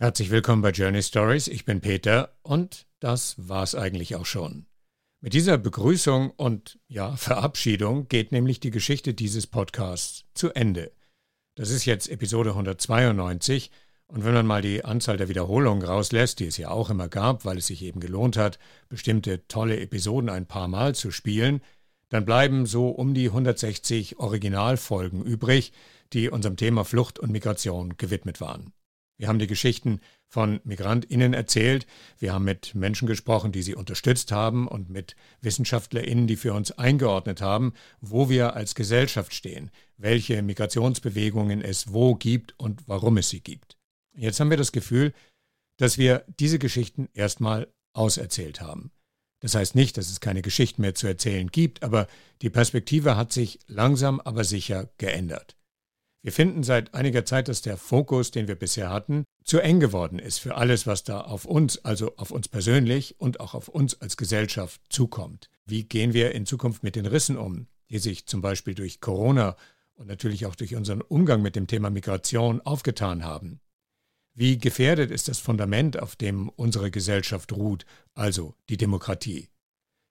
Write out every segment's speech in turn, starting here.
Herzlich willkommen bei Journey Stories. Ich bin Peter und das war's eigentlich auch schon. Mit dieser Begrüßung und ja, Verabschiedung geht nämlich die Geschichte dieses Podcasts zu Ende. Das ist jetzt Episode 192 und wenn man mal die Anzahl der Wiederholungen rauslässt, die es ja auch immer gab, weil es sich eben gelohnt hat, bestimmte tolle Episoden ein paar Mal zu spielen, dann bleiben so um die 160 Originalfolgen übrig, die unserem Thema Flucht und Migration gewidmet waren. Wir haben die Geschichten von Migrantinnen erzählt, wir haben mit Menschen gesprochen, die sie unterstützt haben und mit Wissenschaftlerinnen, die für uns eingeordnet haben, wo wir als Gesellschaft stehen, welche Migrationsbewegungen es wo gibt und warum es sie gibt. Jetzt haben wir das Gefühl, dass wir diese Geschichten erstmal auserzählt haben. Das heißt nicht, dass es keine Geschichten mehr zu erzählen gibt, aber die Perspektive hat sich langsam aber sicher geändert. Wir finden seit einiger Zeit, dass der Fokus, den wir bisher hatten, zu eng geworden ist für alles, was da auf uns, also auf uns persönlich und auch auf uns als Gesellschaft zukommt. Wie gehen wir in Zukunft mit den Rissen um, die sich zum Beispiel durch Corona und natürlich auch durch unseren Umgang mit dem Thema Migration aufgetan haben? Wie gefährdet ist das Fundament, auf dem unsere Gesellschaft ruht, also die Demokratie?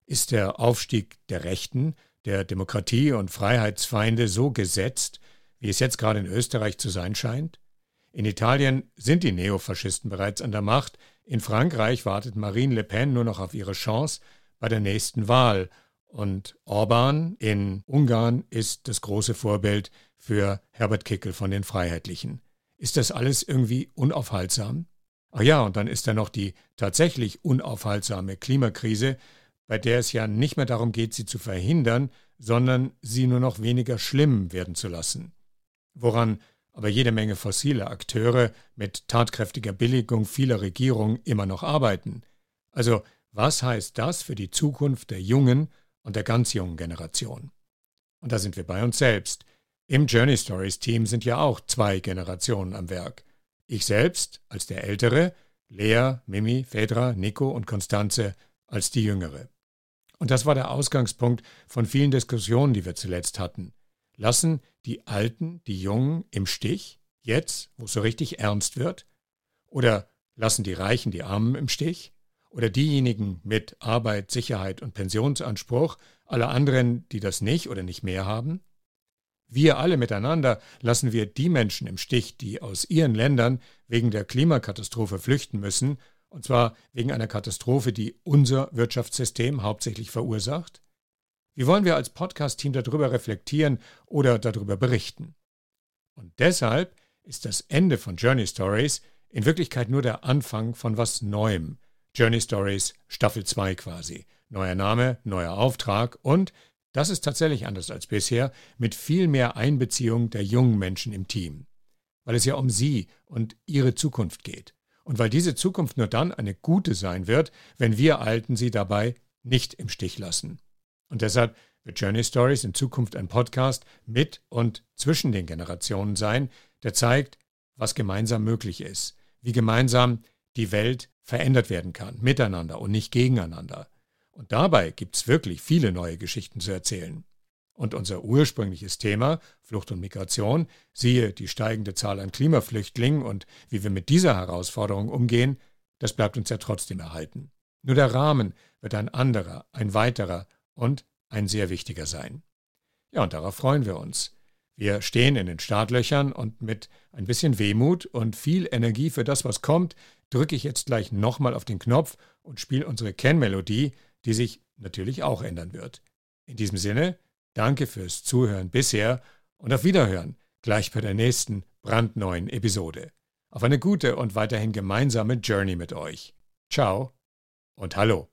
Ist der Aufstieg der Rechten, der Demokratie und Freiheitsfeinde so gesetzt, wie es jetzt gerade in Österreich zu sein scheint? In Italien sind die Neofaschisten bereits an der Macht, in Frankreich wartet Marine Le Pen nur noch auf ihre Chance bei der nächsten Wahl, und Orban in Ungarn ist das große Vorbild für Herbert Kickel von den Freiheitlichen. Ist das alles irgendwie unaufhaltsam? Ach ja, und dann ist da noch die tatsächlich unaufhaltsame Klimakrise, bei der es ja nicht mehr darum geht, sie zu verhindern, sondern sie nur noch weniger schlimm werden zu lassen woran aber jede Menge fossile Akteure mit tatkräftiger Billigung vieler Regierungen immer noch arbeiten. Also was heißt das für die Zukunft der jungen und der ganz jungen Generation? Und da sind wir bei uns selbst. Im Journey Stories Team sind ja auch zwei Generationen am Werk. Ich selbst als der Ältere, Lea, Mimi, Phaedra, Nico und Konstanze als die Jüngere. Und das war der Ausgangspunkt von vielen Diskussionen, die wir zuletzt hatten. Lassen die Alten die Jungen im Stich, jetzt, wo es so richtig ernst wird? Oder lassen die Reichen die Armen im Stich? Oder diejenigen mit Arbeit, Sicherheit und Pensionsanspruch, alle anderen, die das nicht oder nicht mehr haben? Wir alle miteinander lassen wir die Menschen im Stich, die aus ihren Ländern wegen der Klimakatastrophe flüchten müssen, und zwar wegen einer Katastrophe, die unser Wirtschaftssystem hauptsächlich verursacht? Wie wollen wir als Podcast-Team darüber reflektieren oder darüber berichten? Und deshalb ist das Ende von Journey Stories in Wirklichkeit nur der Anfang von was Neuem. Journey Stories Staffel 2 quasi. Neuer Name, neuer Auftrag und, das ist tatsächlich anders als bisher, mit viel mehr Einbeziehung der jungen Menschen im Team. Weil es ja um sie und ihre Zukunft geht. Und weil diese Zukunft nur dann eine gute sein wird, wenn wir Alten sie dabei nicht im Stich lassen. Und deshalb wird Journey Stories in Zukunft ein Podcast mit und zwischen den Generationen sein, der zeigt, was gemeinsam möglich ist, wie gemeinsam die Welt verändert werden kann, miteinander und nicht gegeneinander. Und dabei gibt es wirklich viele neue Geschichten zu erzählen. Und unser ursprüngliches Thema, Flucht und Migration, siehe die steigende Zahl an Klimaflüchtlingen und wie wir mit dieser Herausforderung umgehen, das bleibt uns ja trotzdem erhalten. Nur der Rahmen wird ein anderer, ein weiterer und ein sehr wichtiger sein. Ja, und darauf freuen wir uns. Wir stehen in den Startlöchern und mit ein bisschen Wehmut und viel Energie für das, was kommt, drücke ich jetzt gleich nochmal auf den Knopf und spiele unsere Kennmelodie, die sich natürlich auch ändern wird. In diesem Sinne, danke fürs Zuhören bisher und auf Wiederhören gleich bei der nächsten brandneuen Episode. Auf eine gute und weiterhin gemeinsame Journey mit euch. Ciao und hallo.